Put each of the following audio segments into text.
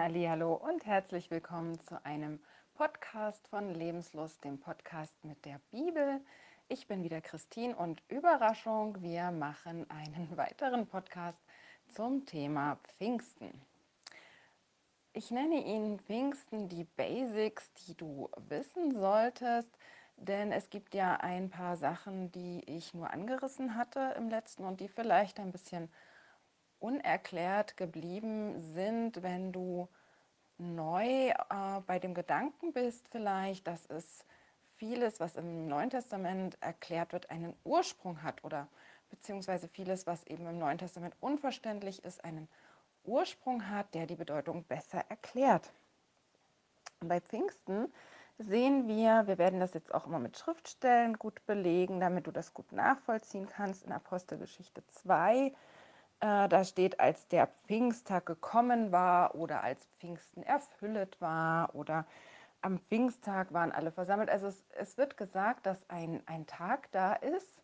Hallo und herzlich willkommen zu einem Podcast von Lebenslust, dem Podcast mit der Bibel. Ich bin wieder Christine und Überraschung, wir machen einen weiteren Podcast zum Thema Pfingsten. Ich nenne ihn Pfingsten die Basics, die du wissen solltest, denn es gibt ja ein paar Sachen, die ich nur angerissen hatte im letzten und die vielleicht ein bisschen unerklärt geblieben sind, wenn du neu äh, bei dem Gedanken bist, vielleicht, dass es vieles, was im Neuen Testament erklärt wird, einen Ursprung hat oder beziehungsweise vieles, was eben im Neuen Testament unverständlich ist, einen Ursprung hat, der die Bedeutung besser erklärt. Und bei Pfingsten sehen wir, wir werden das jetzt auch immer mit Schriftstellen gut belegen, damit du das gut nachvollziehen kannst, in Apostelgeschichte 2 äh, da steht, als der Pfingsttag gekommen war oder als Pfingsten erfüllet war oder am Pfingsttag waren alle versammelt. Also es, es wird gesagt, dass ein, ein Tag da ist,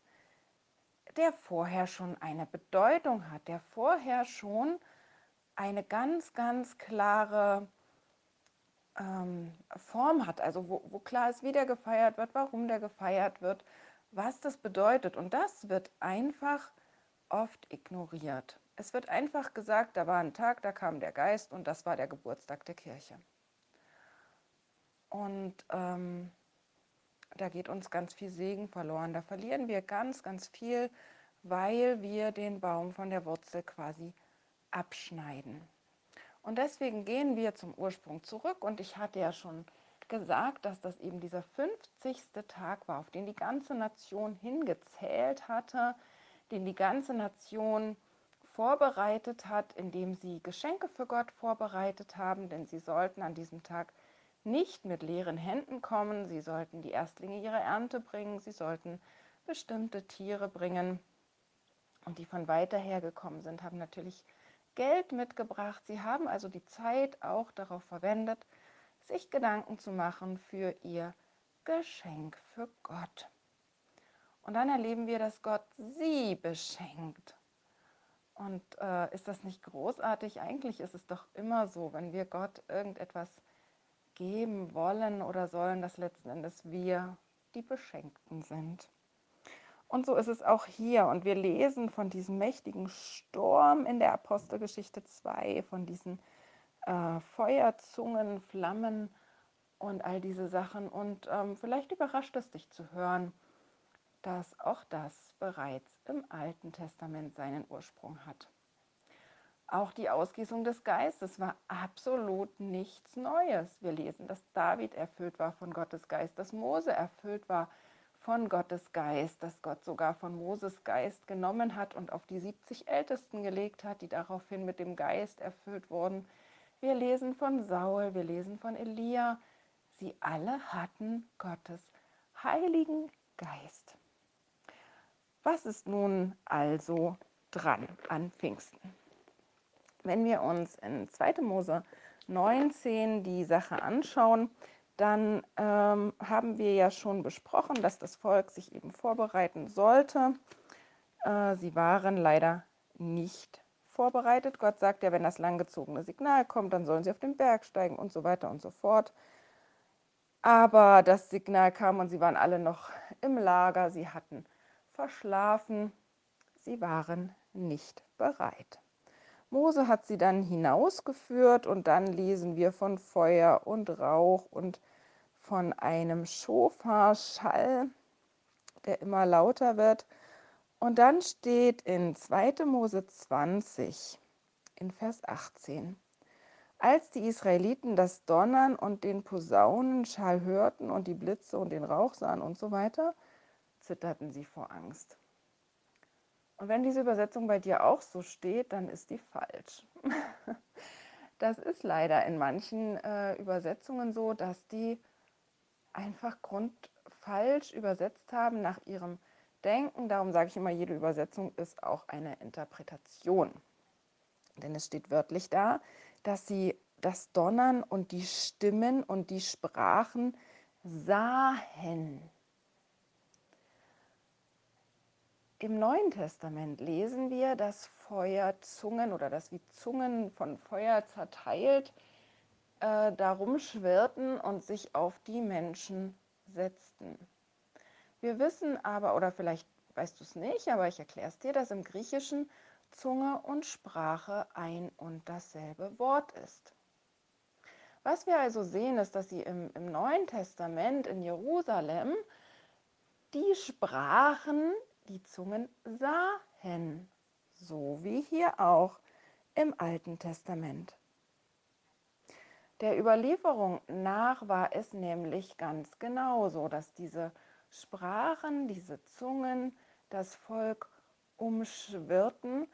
der vorher schon eine Bedeutung hat, der vorher schon eine ganz, ganz klare ähm, Form hat, also wo, wo klar ist, wie der gefeiert wird, warum der gefeiert wird, was das bedeutet. Und das wird einfach oft ignoriert. Es wird einfach gesagt, da war ein Tag, da kam der Geist und das war der Geburtstag der Kirche. Und ähm, da geht uns ganz viel Segen verloren. Da verlieren wir ganz, ganz viel, weil wir den Baum von der Wurzel quasi abschneiden. Und deswegen gehen wir zum Ursprung zurück. Und ich hatte ja schon gesagt, dass das eben dieser 50. Tag war, auf den die ganze Nation hingezählt hatte den die ganze Nation vorbereitet hat, indem sie Geschenke für Gott vorbereitet haben, denn sie sollten an diesem Tag nicht mit leeren Händen kommen, sie sollten die Erstlinge ihrer Ernte bringen, sie sollten bestimmte Tiere bringen. Und die von weiter her gekommen sind, haben natürlich Geld mitgebracht. Sie haben also die Zeit auch darauf verwendet, sich Gedanken zu machen für ihr Geschenk für Gott. Und dann erleben wir, dass Gott sie beschenkt. Und äh, ist das nicht großartig? Eigentlich ist es doch immer so, wenn wir Gott irgendetwas geben wollen oder sollen, dass letzten Endes wir die Beschenkten sind. Und so ist es auch hier. Und wir lesen von diesem mächtigen Sturm in der Apostelgeschichte 2, von diesen äh, Feuerzungen, Flammen und all diese Sachen. Und ähm, vielleicht überrascht es dich zu hören, dass auch das bereits im Alten Testament seinen Ursprung hat. Auch die Ausgießung des Geistes war absolut nichts Neues. Wir lesen, dass David erfüllt war von Gottes Geist, dass Mose erfüllt war von Gottes Geist, dass Gott sogar von Moses Geist genommen hat und auf die 70 Ältesten gelegt hat, die daraufhin mit dem Geist erfüllt wurden. Wir lesen von Saul, wir lesen von Elia. Sie alle hatten Gottes Heiligen Geist. Was ist nun also dran an Pfingsten? Wenn wir uns in 2. Mose 19 die Sache anschauen, dann ähm, haben wir ja schon besprochen, dass das Volk sich eben vorbereiten sollte. Äh, sie waren leider nicht vorbereitet. Gott sagt ja, wenn das langgezogene Signal kommt, dann sollen sie auf den Berg steigen und so weiter und so fort. Aber das Signal kam und sie waren alle noch im Lager. Sie hatten verschlafen, sie waren nicht bereit. Mose hat sie dann hinausgeführt und dann lesen wir von Feuer und Rauch und von einem Schofarschall, der immer lauter wird. Und dann steht in 2. Mose 20 in Vers 18, als die Israeliten das Donnern und den Posaunenschall hörten und die Blitze und den Rauch sahen und so weiter, zitterten sie vor Angst. Und wenn diese Übersetzung bei dir auch so steht, dann ist die falsch. Das ist leider in manchen äh, Übersetzungen so, dass die einfach grundfalsch übersetzt haben nach ihrem Denken. Darum sage ich immer, jede Übersetzung ist auch eine Interpretation. Denn es steht wörtlich da, dass sie das Donnern und die Stimmen und die Sprachen sahen. Im Neuen Testament lesen wir, dass Feuerzungen oder dass wie Zungen von Feuer zerteilt äh, darum schwirrten und sich auf die Menschen setzten. Wir wissen aber, oder vielleicht weißt du es nicht, aber ich erkläre es dir, dass im Griechischen Zunge und Sprache ein und dasselbe Wort ist. Was wir also sehen, ist, dass sie im, im Neuen Testament in Jerusalem die sprachen, die Zungen sahen, so wie hier auch im Alten Testament. Der Überlieferung nach war es nämlich ganz genauso, dass diese Sprachen, diese Zungen das Volk umschwirrten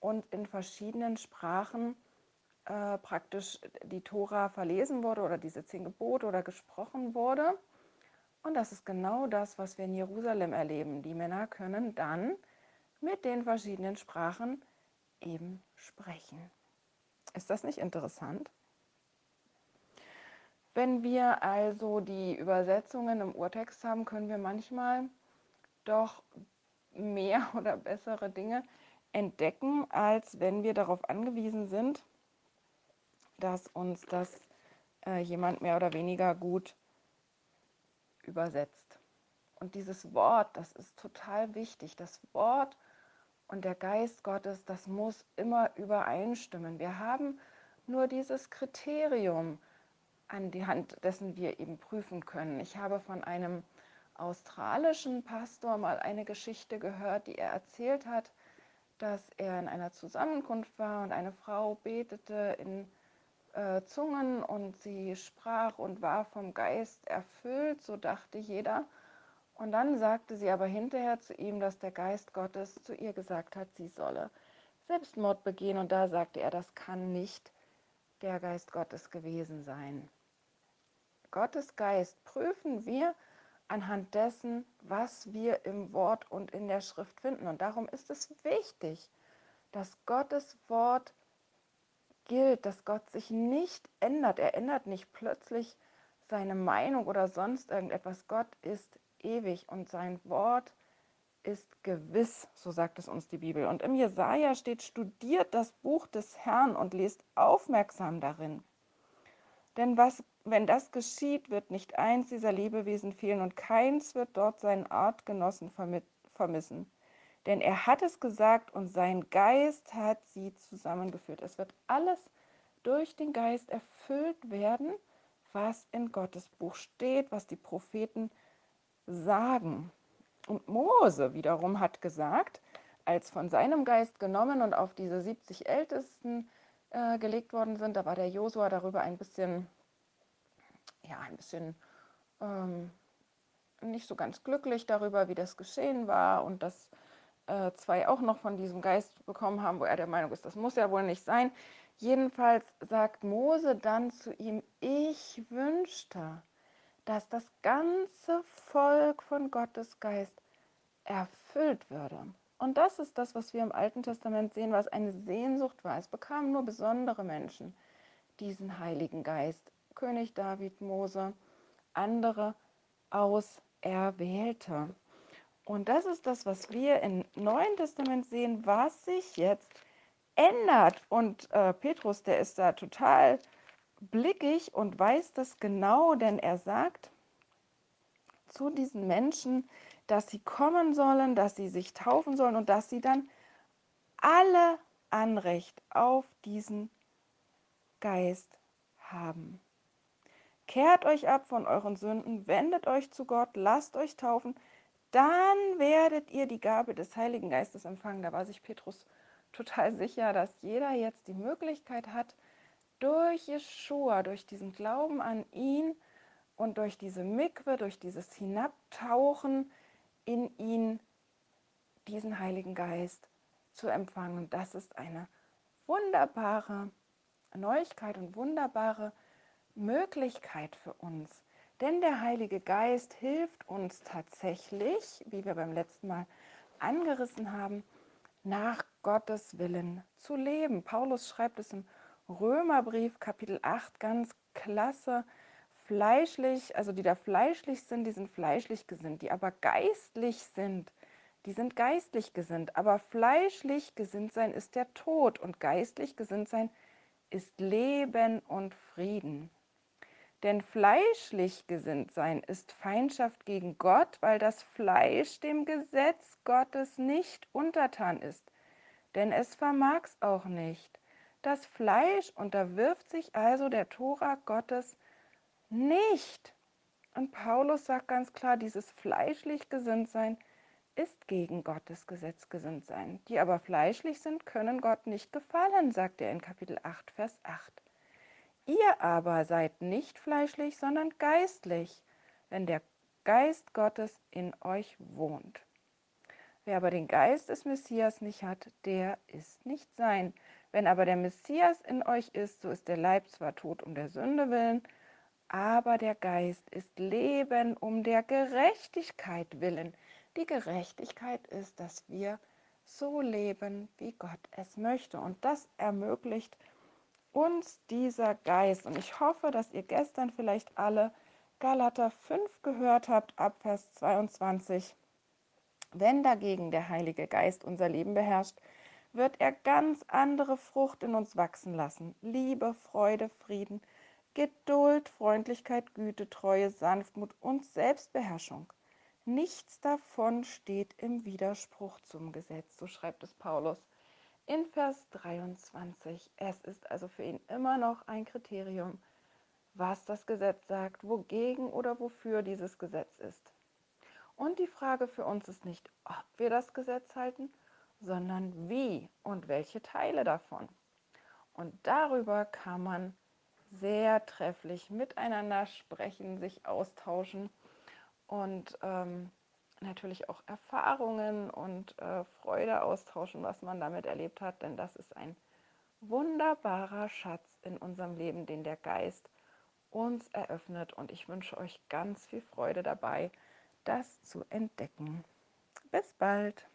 und in verschiedenen Sprachen äh, praktisch die Tora verlesen wurde oder diese zehn Gebote oder gesprochen wurde. Und das ist genau das, was wir in Jerusalem erleben. Die Männer können dann mit den verschiedenen Sprachen eben sprechen. Ist das nicht interessant? Wenn wir also die Übersetzungen im Urtext haben, können wir manchmal doch mehr oder bessere Dinge entdecken, als wenn wir darauf angewiesen sind, dass uns das äh, jemand mehr oder weniger gut übersetzt. Und dieses Wort, das ist total wichtig. Das Wort und der Geist Gottes, das muss immer übereinstimmen. Wir haben nur dieses Kriterium, an die Hand dessen wir eben prüfen können. Ich habe von einem australischen Pastor mal eine Geschichte gehört, die er erzählt hat, dass er in einer Zusammenkunft war und eine Frau betete in äh, Zungen und sie sprach und war vom Geist erfüllt, so dachte jeder. Und dann sagte sie aber hinterher zu ihm, dass der Geist Gottes zu ihr gesagt hat, sie solle Selbstmord begehen. Und da sagte er, das kann nicht der Geist Gottes gewesen sein. Gottes Geist prüfen wir anhand dessen, was wir im Wort und in der Schrift finden. Und darum ist es wichtig, dass Gottes Wort gilt, dass Gott sich nicht ändert. Er ändert nicht plötzlich seine Meinung oder sonst irgendetwas. Gott ist ewig und sein Wort ist gewiss, so sagt es uns die Bibel. Und im Jesaja steht: Studiert das Buch des Herrn und lest aufmerksam darin. Denn was, wenn das geschieht, wird nicht eins dieser Lebewesen fehlen und keins wird dort seinen Artgenossen vermissen. Denn er hat es gesagt und sein Geist hat sie zusammengeführt. Es wird alles durch den Geist erfüllt werden, was in Gottes Buch steht, was die Propheten sagen. Und Mose wiederum hat gesagt, als von seinem Geist genommen und auf diese 70 Ältesten äh, gelegt worden sind. Da war der Josua darüber ein bisschen, ja, ein bisschen ähm, nicht so ganz glücklich darüber, wie das geschehen war und dass äh, zwei auch noch von diesem Geist bekommen haben, wo er der Meinung ist, das muss ja wohl nicht sein. Jedenfalls sagt Mose dann zu ihm, ich wünschte, dass das ganze Volk von Gottes Geist erfüllt würde. Und das ist das, was wir im Alten Testament sehen, was eine Sehnsucht war. Es bekamen nur besondere Menschen diesen Heiligen Geist. König David, Mose, andere Auserwählte. Und das ist das, was wir im Neuen Testament sehen, was sich jetzt ändert. Und äh, Petrus, der ist da total blickig und weiß das genau, denn er sagt zu diesen Menschen, dass sie kommen sollen, dass sie sich taufen sollen und dass sie dann alle Anrecht auf diesen Geist haben. Kehrt euch ab von euren Sünden, wendet euch zu Gott, lasst euch taufen, dann werdet ihr die Gabe des Heiligen Geistes empfangen. Da war sich Petrus total sicher, dass jeder jetzt die Möglichkeit hat, durch Jeshua, durch diesen Glauben an ihn und durch diese Mikwe, durch dieses Hinabtauchen in ihn diesen Heiligen Geist zu empfangen. Das ist eine wunderbare Neuigkeit und wunderbare Möglichkeit für uns. Denn der Heilige Geist hilft uns tatsächlich, wie wir beim letzten Mal angerissen haben, nach Gottes Willen zu leben. Paulus schreibt es im Römerbrief Kapitel 8 ganz klasse fleischlich, also die da fleischlich sind, die sind fleischlich gesinnt, die aber geistlich sind, die sind geistlich gesinnt. Aber fleischlich gesinnt sein ist der Tod und geistlich gesinnt sein ist Leben und Frieden. Denn fleischlich gesinnt sein ist Feindschaft gegen Gott, weil das Fleisch dem Gesetz Gottes nicht untertan ist. Denn es vermag's auch nicht. Das Fleisch unterwirft sich also der Tora Gottes nicht. Und Paulus sagt ganz klar, dieses fleischlich gesinnt sein ist gegen Gottes Gesetz gesinnt sein. Die aber fleischlich sind, können Gott nicht gefallen, sagt er in Kapitel 8, Vers 8. Ihr aber seid nicht fleischlich, sondern geistlich, wenn der Geist Gottes in euch wohnt. Wer aber den Geist des Messias nicht hat, der ist nicht sein. Wenn aber der Messias in euch ist, so ist der Leib zwar tot um der Sünde willen, aber der Geist ist Leben um der Gerechtigkeit willen. Die Gerechtigkeit ist, dass wir so leben, wie Gott es möchte. Und das ermöglicht uns dieser Geist. Und ich hoffe, dass ihr gestern vielleicht alle Galater 5 gehört habt, ab Vers 22. Wenn dagegen der Heilige Geist unser Leben beherrscht, wird er ganz andere Frucht in uns wachsen lassen. Liebe, Freude, Frieden, Geduld, Freundlichkeit, Güte, Treue, Sanftmut und Selbstbeherrschung. Nichts davon steht im Widerspruch zum Gesetz, so schreibt es Paulus in Vers 23. Es ist also für ihn immer noch ein Kriterium, was das Gesetz sagt, wogegen oder wofür dieses Gesetz ist. Und die Frage für uns ist nicht, ob wir das Gesetz halten, sondern wie und welche Teile davon. Und darüber kann man sehr trefflich miteinander sprechen, sich austauschen und ähm, natürlich auch Erfahrungen und äh, Freude austauschen, was man damit erlebt hat, denn das ist ein wunderbarer Schatz in unserem Leben, den der Geist uns eröffnet und ich wünsche euch ganz viel Freude dabei, das zu entdecken. Bis bald!